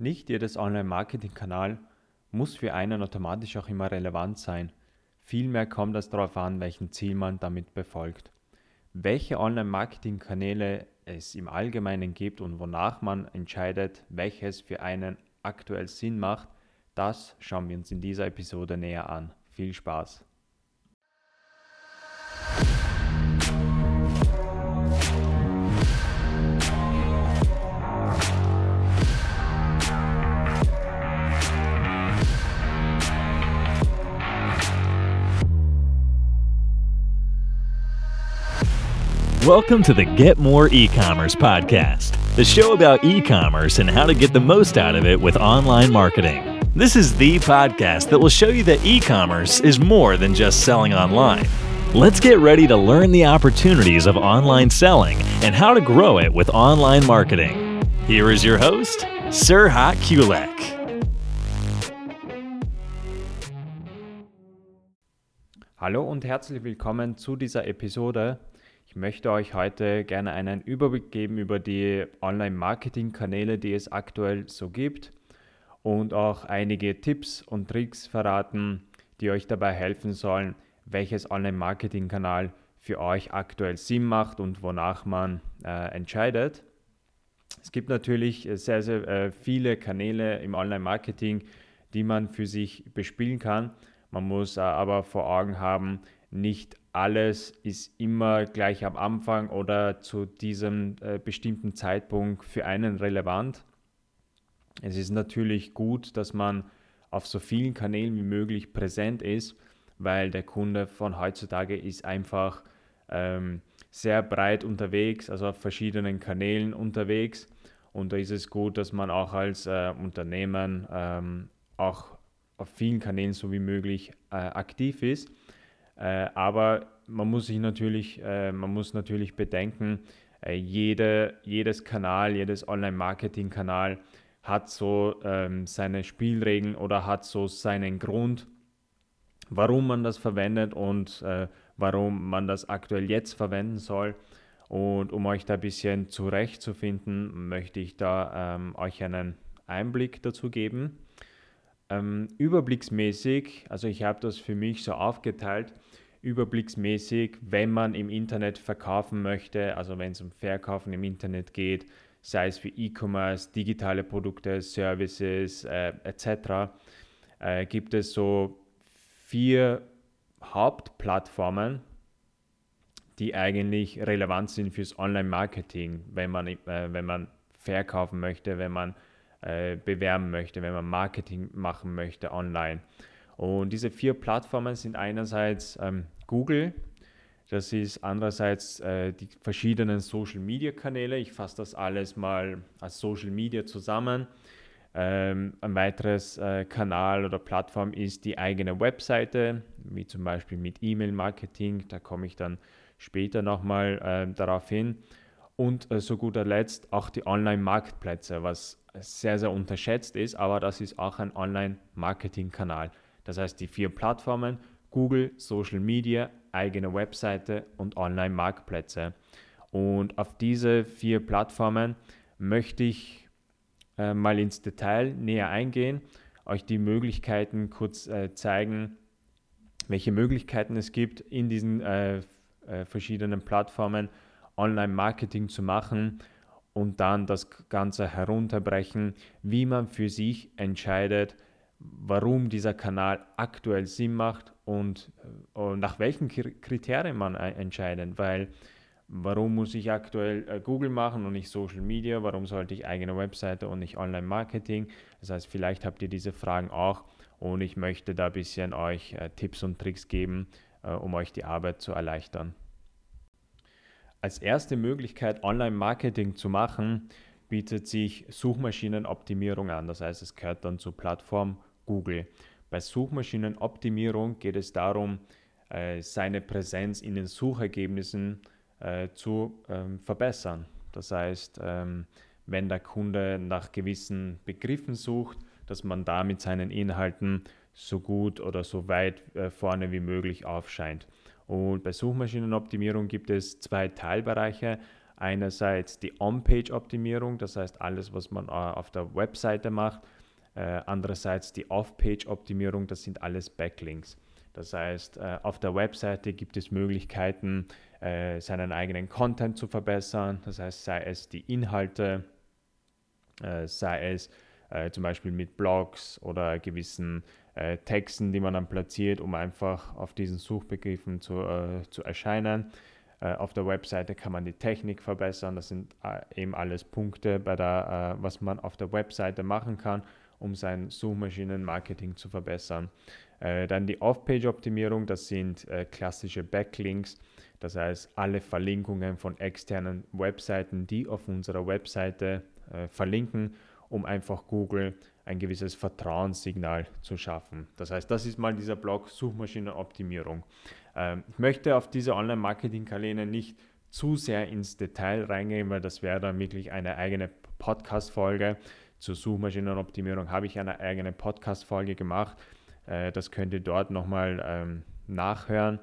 Nicht jedes Online-Marketing-Kanal muss für einen automatisch auch immer relevant sein. Vielmehr kommt es darauf an, welchen Ziel man damit befolgt. Welche Online-Marketing-Kanäle es im Allgemeinen gibt und wonach man entscheidet, welches für einen aktuell Sinn macht, das schauen wir uns in dieser Episode näher an. Viel Spaß! Welcome to the Get More E-commerce podcast, the show about e-commerce and how to get the most out of it with online marketing. This is the podcast that will show you that e-commerce is more than just selling online. Let's get ready to learn the opportunities of online selling and how to grow it with online marketing. Here is your host, Sirhat Kulek. Hallo und herzlich willkommen zu dieser Episode Ich möchte euch heute gerne einen Überblick geben über die Online-Marketing-Kanäle, die es aktuell so gibt und auch einige Tipps und Tricks verraten, die euch dabei helfen sollen, welches Online-Marketing-Kanal für euch aktuell Sinn macht und wonach man äh, entscheidet. Es gibt natürlich sehr, sehr äh, viele Kanäle im Online-Marketing, die man für sich bespielen kann. Man muss äh, aber vor Augen haben, nicht alles ist immer gleich am Anfang oder zu diesem äh, bestimmten Zeitpunkt für einen relevant. Es ist natürlich gut, dass man auf so vielen Kanälen wie möglich präsent ist, weil der Kunde von heutzutage ist einfach ähm, sehr breit unterwegs, also auf verschiedenen Kanälen unterwegs. Und da ist es gut, dass man auch als äh, Unternehmen ähm, auch auf vielen Kanälen so wie möglich äh, aktiv ist. Äh, aber man muss sich natürlich, äh, man muss natürlich bedenken, äh, jede, jedes Kanal, jedes Online-Marketing-Kanal hat so ähm, seine Spielregeln oder hat so seinen Grund, warum man das verwendet und äh, warum man das aktuell jetzt verwenden soll. Und um euch da ein bisschen zurechtzufinden, möchte ich da ähm, euch einen Einblick dazu geben. Ähm, überblicksmäßig, also ich habe das für mich so aufgeteilt, überblicksmäßig, wenn man im Internet verkaufen möchte, also wenn es um Verkaufen im Internet geht, sei es für E-Commerce, digitale Produkte, Services äh, etc., äh, gibt es so vier Hauptplattformen, die eigentlich relevant sind fürs Online-Marketing, wenn man, äh, wenn man verkaufen möchte, wenn man äh, bewerben möchte, wenn man Marketing machen möchte online. Und diese vier Plattformen sind einerseits ähm, Google, das ist andererseits äh, die verschiedenen Social Media Kanäle. Ich fasse das alles mal als Social Media zusammen. Ähm, ein weiteres äh, Kanal oder Plattform ist die eigene Webseite, wie zum Beispiel mit E-Mail-Marketing. Da komme ich dann später nochmal äh, darauf hin. Und äh, zu guter Letzt auch die Online-Marktplätze, was sehr, sehr unterschätzt ist, aber das ist auch ein Online-Marketing-Kanal. Das heißt, die vier Plattformen, Google, Social Media, eigene Webseite und Online-Marktplätze. Und auf diese vier Plattformen möchte ich äh, mal ins Detail näher eingehen, euch die Möglichkeiten kurz äh, zeigen, welche Möglichkeiten es gibt, in diesen äh, äh verschiedenen Plattformen Online-Marketing zu machen und dann das Ganze herunterbrechen, wie man für sich entscheidet, warum dieser Kanal aktuell Sinn macht und, und äh, nach welchen Kriterien man entscheidet, weil warum muss ich aktuell äh, Google machen und nicht Social Media, warum sollte ich eigene Webseite und nicht Online-Marketing, das heißt vielleicht habt ihr diese Fragen auch und ich möchte da ein bisschen euch äh, Tipps und Tricks geben, um euch die Arbeit zu erleichtern. Als erste Möglichkeit Online-Marketing zu machen, bietet sich Suchmaschinenoptimierung an. Das heißt, es gehört dann zur Plattform Google. Bei Suchmaschinenoptimierung geht es darum, äh, seine Präsenz in den Suchergebnissen äh, zu ähm, verbessern. Das heißt, ähm, wenn der Kunde nach gewissen Begriffen sucht, dass man da mit seinen Inhalten so gut oder so weit äh, vorne wie möglich aufscheint. Und bei Suchmaschinenoptimierung gibt es zwei Teilbereiche. Einerseits die On-Page-Optimierung, das heißt alles, was man auf der Webseite macht. Äh, andererseits die Off-Page-Optimierung, das sind alles Backlinks. Das heißt, äh, auf der Webseite gibt es Möglichkeiten, äh, seinen eigenen Content zu verbessern. Das heißt, sei es die Inhalte, sei es zum Beispiel mit Blogs oder gewissen Texten, die man dann platziert, um einfach auf diesen Suchbegriffen zu, zu erscheinen. Auf der Webseite kann man die Technik verbessern. Das sind eben alles Punkte, bei der, was man auf der Webseite machen kann, um sein Suchmaschinenmarketing zu verbessern. Dann die Off-Page-Optimierung, das sind klassische Backlinks. Das heißt, alle Verlinkungen von externen Webseiten, die auf unserer Webseite verlinken, um einfach Google ein gewisses Vertrauenssignal zu schaffen. Das heißt, das ist mal dieser Blog Suchmaschinenoptimierung. Ähm, ich möchte auf diese Online-Marketing-Kanäle nicht zu sehr ins Detail reingehen, weil das wäre dann wirklich eine eigene Podcast-Folge. Zur Suchmaschinenoptimierung habe ich eine eigene Podcast-Folge gemacht. Äh, das könnt ihr dort nochmal ähm, nachhören.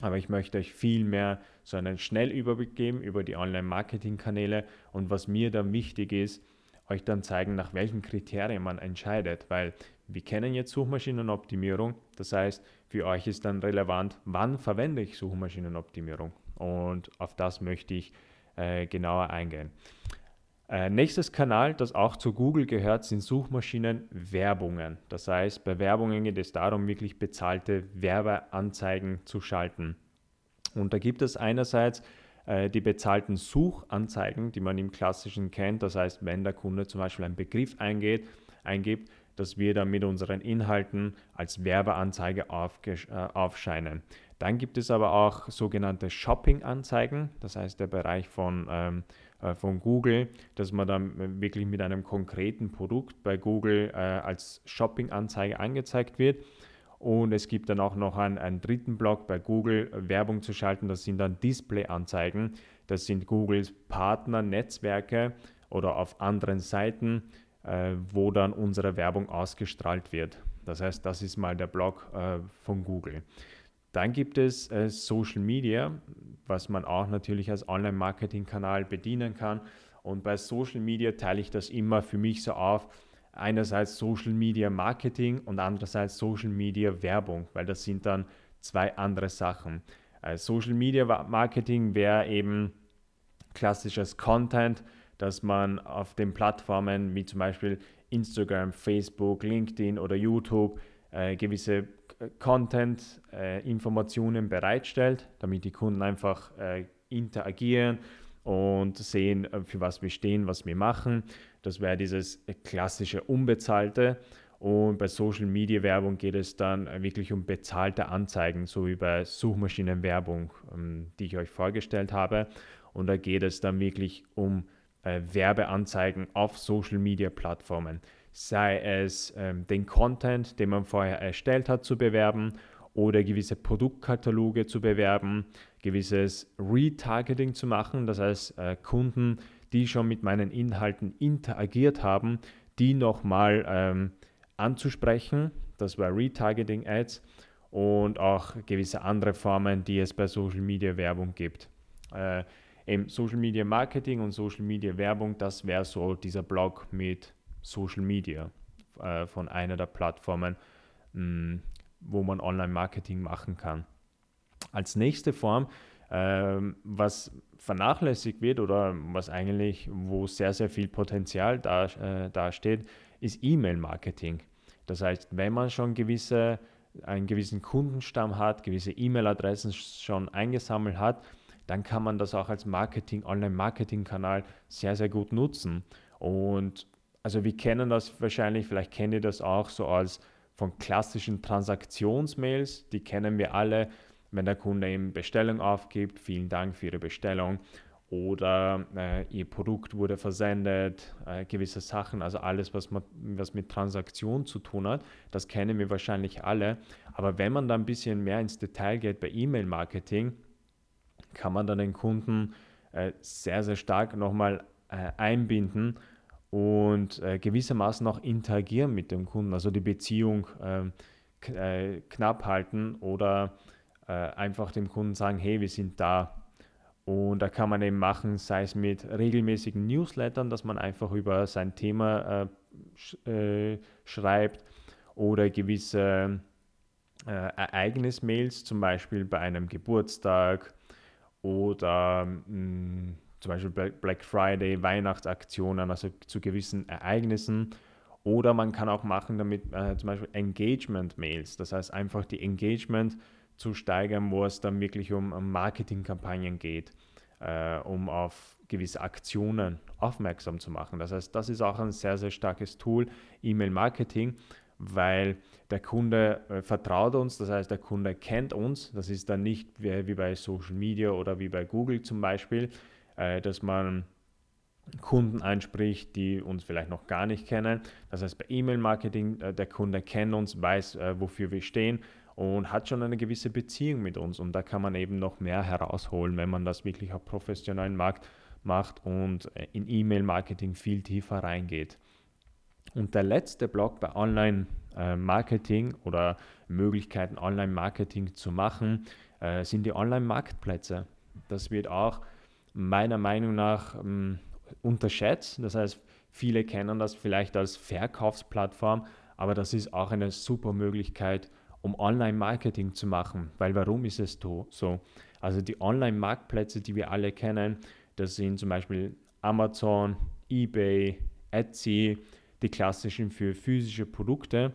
Aber ich möchte euch viel mehr so einen Schnellüberblick geben über die Online-Marketing-Kanäle und was mir dann wichtig ist, euch dann zeigen, nach welchen Kriterien man entscheidet, weil wir kennen jetzt Suchmaschinenoptimierung, das heißt, für euch ist dann relevant, wann verwende ich Suchmaschinenoptimierung und auf das möchte ich äh, genauer eingehen. Äh, nächstes Kanal, das auch zu Google gehört, sind Suchmaschinenwerbungen. Das heißt, bei Werbungen geht es darum, wirklich bezahlte Werbeanzeigen zu schalten. Und da gibt es einerseits äh, die bezahlten Suchanzeigen, die man im klassischen kennt. Das heißt, wenn der Kunde zum Beispiel einen Begriff eingeht, eingibt, dass wir dann mit unseren Inhalten als Werbeanzeige äh, aufscheinen. Dann gibt es aber auch sogenannte Shopping-Anzeigen, das heißt der Bereich von, ähm, äh, von Google, dass man dann wirklich mit einem konkreten Produkt bei Google äh, als Shopping-Anzeige angezeigt wird. Und es gibt dann auch noch einen, einen dritten Block bei Google, Werbung zu schalten. Das sind dann Display-Anzeigen. Das sind Googles Partner-Netzwerke oder auf anderen Seiten, äh, wo dann unsere Werbung ausgestrahlt wird. Das heißt, das ist mal der Block äh, von Google. Dann gibt es äh, Social Media, was man auch natürlich als Online-Marketing-Kanal bedienen kann. Und bei Social Media teile ich das immer für mich so auf, einerseits Social Media Marketing und andererseits Social Media Werbung, weil das sind dann zwei andere Sachen. Äh, Social Media Marketing wäre eben klassisches Content, dass man auf den Plattformen wie zum Beispiel Instagram, Facebook, LinkedIn oder YouTube äh, gewisse Content-Informationen äh, bereitstellt, damit die Kunden einfach äh, interagieren und sehen, äh, für was wir stehen, was wir machen. Das wäre dieses klassische Unbezahlte. Und bei Social Media Werbung geht es dann wirklich um bezahlte Anzeigen, so wie bei Suchmaschinenwerbung, ähm, die ich euch vorgestellt habe. Und da geht es dann wirklich um äh, Werbeanzeigen auf Social Media Plattformen. Sei es ähm, den Content, den man vorher erstellt hat, zu bewerben oder gewisse Produktkataloge zu bewerben, gewisses Retargeting zu machen, das heißt äh, Kunden, die schon mit meinen Inhalten interagiert haben, die nochmal ähm, anzusprechen. Das war Retargeting Ads und auch gewisse andere Formen, die es bei Social Media Werbung gibt. Äh, eben Social Media Marketing und Social Media Werbung, das wäre so dieser Blog mit Social Media äh, von einer der Plattformen, mh, mm, wo man Online-Marketing machen kann. Als nächste Form ähm, was vernachlässigt wird oder was eigentlich, wo sehr, sehr viel Potenzial da, äh, dasteht, ist E-Mail-Marketing. Das heißt, wenn man schon gewisse, einen gewissen Kundenstamm hat, gewisse E-Mail-Adressen schon eingesammelt hat, dann kann man das auch als Marketing, Online-Marketing-Kanal sehr, sehr gut nutzen. Und also wir kennen das wahrscheinlich, vielleicht kennt ihr das auch so als von klassischen Transaktionsmails, die kennen wir alle wenn der Kunde eben Bestellung aufgibt, vielen Dank für Ihre Bestellung oder äh, Ihr Produkt wurde versendet, äh, gewisse Sachen, also alles, was, man, was mit Transaktion zu tun hat, das kennen wir wahrscheinlich alle. Aber wenn man da ein bisschen mehr ins Detail geht bei E-Mail-Marketing, kann man dann den Kunden äh, sehr, sehr stark nochmal äh, einbinden und äh, gewissermaßen auch interagieren mit dem Kunden, also die Beziehung ähm, äh, knapp halten oder einfach dem Kunden sagen, hey, wir sind da. Und da kann man eben machen, sei es mit regelmäßigen Newslettern, dass man einfach über sein Thema sch schreibt oder gewisse Ereignismails, zum Beispiel bei einem Geburtstag oder mh, mm, zum Beispiel Black Friday, Weihnachtsaktionen, also zu gewissen Ereignissen. Oder man kann auch machen damit äh, zum Beispiel Engagement-Mails, das heißt einfach die Engagement zu steigern, wo es dann wirklich um, Marketingkampagnen geht, äh, um auf gewisse Aktionen aufmerksam zu machen. Das heißt, das ist auch ein sehr, sehr starkes Tool, E-Mail-Marketing, weil der Kunde äh, vertraut uns, das heißt, der Kunde kennt uns. Das ist dann nicht wie, bei Social Media oder wie bei Google zum Beispiel, äh, dass man Kunden anspricht, die uns vielleicht noch gar nicht kennen. Das heißt, bei E-Mail-Marketing, äh, der Kunde kennt uns, weiß, wofür wir stehen und hat schon eine gewisse Beziehung mit uns. Und da kann man eben noch mehr herausholen, wenn man das wirklich auf professionellen Markt macht und in E-Mail-Marketing viel tiefer reingeht. Und der letzte Block bei Online-Marketing oder Möglichkeiten, Online-Marketing zu machen, sind die Online-Marktplätze. Das wird auch meiner Meinung nach ähm, unterschätzt. Das heißt, viele kennen das vielleicht als Verkaufsplattform, aber das ist auch eine super Möglichkeit, um Online-Marketing zu machen. Weil warum ist es so? Also die Online-Marktplätze, die wir alle kennen, das sind zum Beispiel Amazon, eBay, Etsy, die klassischen für physische Produkte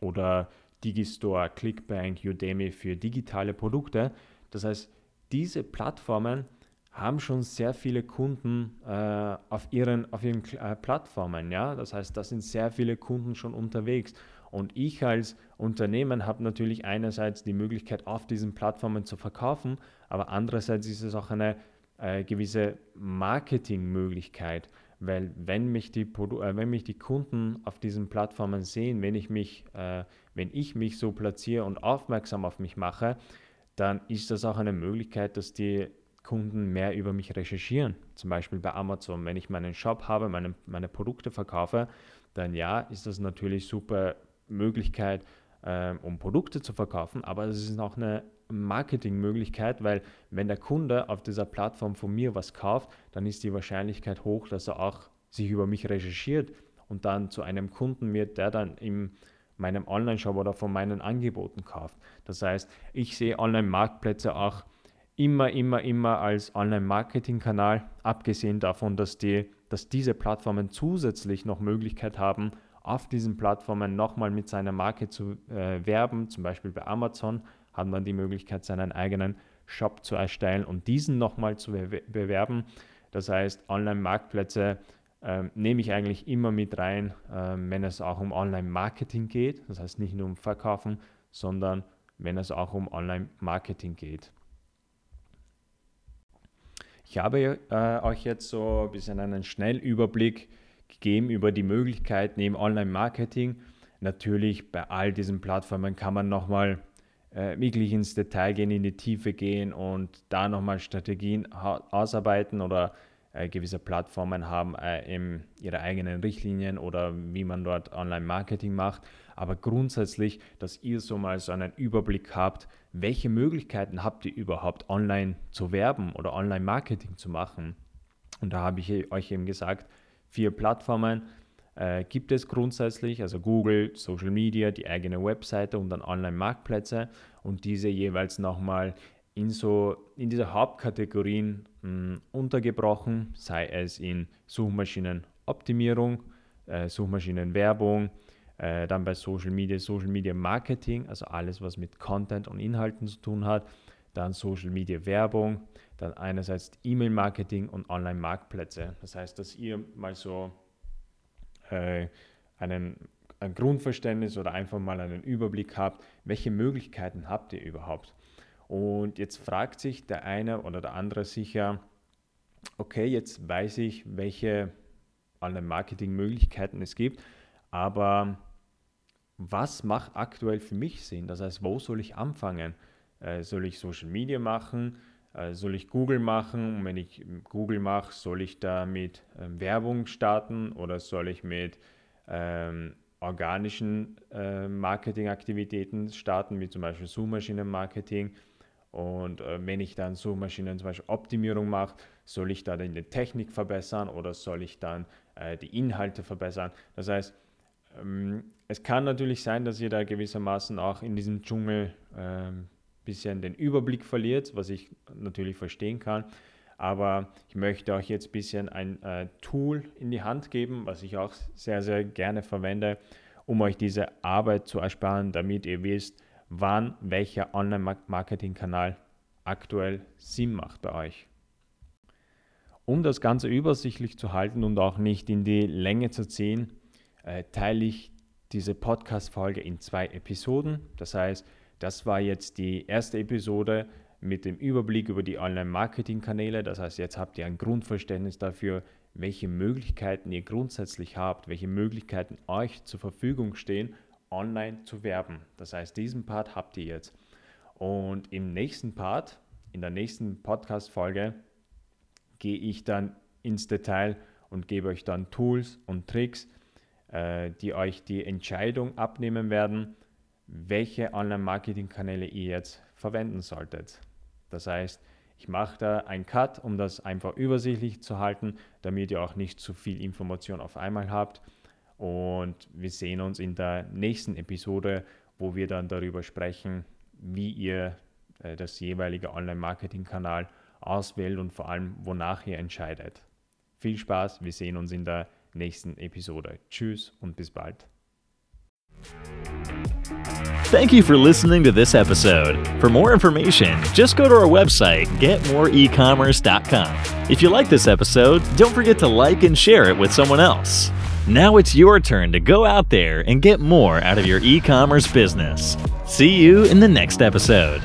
oder Digistore, Clickbank, Udemy für digitale Produkte. Das heißt, diese Plattformen haben schon sehr viele Kunden äh, auf ihren, auf ihren äh, Plattformen. Ja? Das heißt, da sind sehr viele Kunden schon unterwegs. Und ich als Unternehmen habe natürlich einerseits die Möglichkeit, auf diesen Plattformen zu verkaufen, aber andererseits ist es auch eine äh, gewisse Marketingmöglichkeit, weil wenn mich, die äh, wenn mich die Kunden auf diesen Plattformen sehen, wenn ich mich, äh, wenn ich mich so platziere und aufmerksam auf mich mache, dann ist das auch eine Möglichkeit, dass die Kunden mehr über mich recherchieren. Zum Beispiel bei Amazon. Wenn ich meinen Shop habe, meine, meine Produkte verkaufe, dann ja, ist das natürlich super Möglichkeit, äh, um Produkte zu verkaufen, aber es ist auch eine Marketingmöglichkeit, weil wenn der Kunde auf dieser Plattform von mir was kauft, dann ist die Wahrscheinlichkeit hoch, dass er auch sich über mich recherchiert und dann zu einem Kunden wird, der dann in meinem Online-Shop oder von meinen Angeboten kauft. Das heißt, ich sehe Online-Marktplätze auch immer, immer, immer als Online-Marketing-Kanal, abgesehen davon, dass, die, dass diese Plattformen zusätzlich noch Möglichkeit haben, auf diesen Plattformen nochmal mit seiner Marke zu äh, werben. Zum Beispiel bei Amazon hat man die Möglichkeit, seinen eigenen Shop zu erstellen und diesen nochmal zu be bewerben. Das heißt, Online-Marktplätze äh, nehme ich eigentlich immer mit rein, äh, wenn es auch um Online-Marketing geht. Das heißt nicht nur um Verkaufen, sondern wenn es auch um Online-Marketing geht. Ich habe äh, euch jetzt so ein bisschen einen Schnellüberblick gegeben über die Möglichkeiten im Online-Marketing. Natürlich bei all diesen Plattformen kann man nochmal äh, wirklich ins Detail gehen, in die Tiefe gehen und da nochmal Strategien ausarbeiten oder äh, gewisse Plattformen haben äh, ihre eigenen Richtlinien oder wie man dort Online-Marketing macht. Aber grundsätzlich, dass ihr so mal so einen Überblick habt, welche Möglichkeiten habt ihr überhaupt online zu werben oder Online-Marketing zu machen. Und da habe ich euch eben gesagt, vier Plattformen äh, gibt es grundsätzlich, also Google, Social Media, die eigene Webseite und dann Online-Marktplätze und diese jeweils nochmal in so in diese Hauptkategorien mh, hm, untergebrochen, sei es in Suchmaschinenoptimierung, äh, Suchmaschinenwerbung, äh, dann bei Social Media, Social Media Marketing, also alles, was mit Content und Inhalten zu tun hat, dann Social Media Werbung, dann einerseits E-Mail Marketing und Online Marktplätze. Das heißt, dass ihr mal so äh, einen, ein Grundverständnis oder einfach mal einen Überblick habt, welche Möglichkeiten habt ihr überhaupt. Und jetzt fragt sich der eine oder der andere sicher, okay, jetzt weiß ich, welche Online-Marketing-Möglichkeiten es gibt, aber was macht aktuell für mich Sinn? Das heißt, wo soll ich anfangen? Äh, soll ich Social Media machen? Äh, soll ich Google machen? Und wenn ich Google mache, soll ich da mit ähm, Werbung starten oder soll ich mit ähm, organischen äh, Marketingaktivitäten starten, wie zum Beispiel Suchmaschinenmarketing? Und äh, wenn ich dann Suchmaschinen zum Beispiel Optimierung mache, soll ich da dann die Technik verbessern oder soll ich dann äh, die Inhalte verbessern? Das heißt, ähm, es kann natürlich sein, dass ihr da gewissermaßen auch in diesem Dschungel ähm, bisschen den Überblick verliert, was ich natürlich verstehen kann. Aber ich möchte euch jetzt ein bisschen ein äh, Tool in die Hand geben, was ich auch sehr, sehr gerne verwende, um euch diese Arbeit zu ersparen, damit ihr wisst, wann welcher Online-Marketing-Kanal aktuell Sinn macht bei euch. Um das Ganze übersichtlich zu halten und auch nicht in die Länge zu ziehen, äh, teile ich diese Podcast-Folge in zwei Episoden. Das heißt, das war jetzt die erste Episode mit dem Überblick über die Online-Marketing-Kanäle. Das heißt, jetzt habt ihr ein Grundverständnis dafür, welche Möglichkeiten ihr grundsätzlich habt, welche Möglichkeiten euch zur Verfügung stehen, online zu werben. Das heißt, diesen Part habt ihr jetzt. Und im nächsten Part, in der nächsten Podcast-Folge, gehe ich dann ins Detail und gebe euch dann Tools und Tricks, äh, die euch die Entscheidung abnehmen werden, welche Online-Marketing-Kanäle ihr jetzt verwenden solltet. Das heißt, ich mache da einen Cut, um das einfach übersichtlich zu halten, damit ihr auch nicht zu viel Information auf einmal habt. Und wir sehen uns in der nächsten Episode, wo wir dann darüber sprechen, wie ihr äh, das jeweilige Online-Marketing-Kanal auswählt und vor allem, wonach ihr entscheidet. Viel Spaß, wir sehen uns in der nächsten Episode. Tschüss und bis bald. Thank you for listening to this episode. For more information, just go to our website, getmoreecommerce.com. If you like this episode, don't forget to like and share it with someone else. Now it's your turn to go out there and get more out of your e commerce business. See you in the next episode.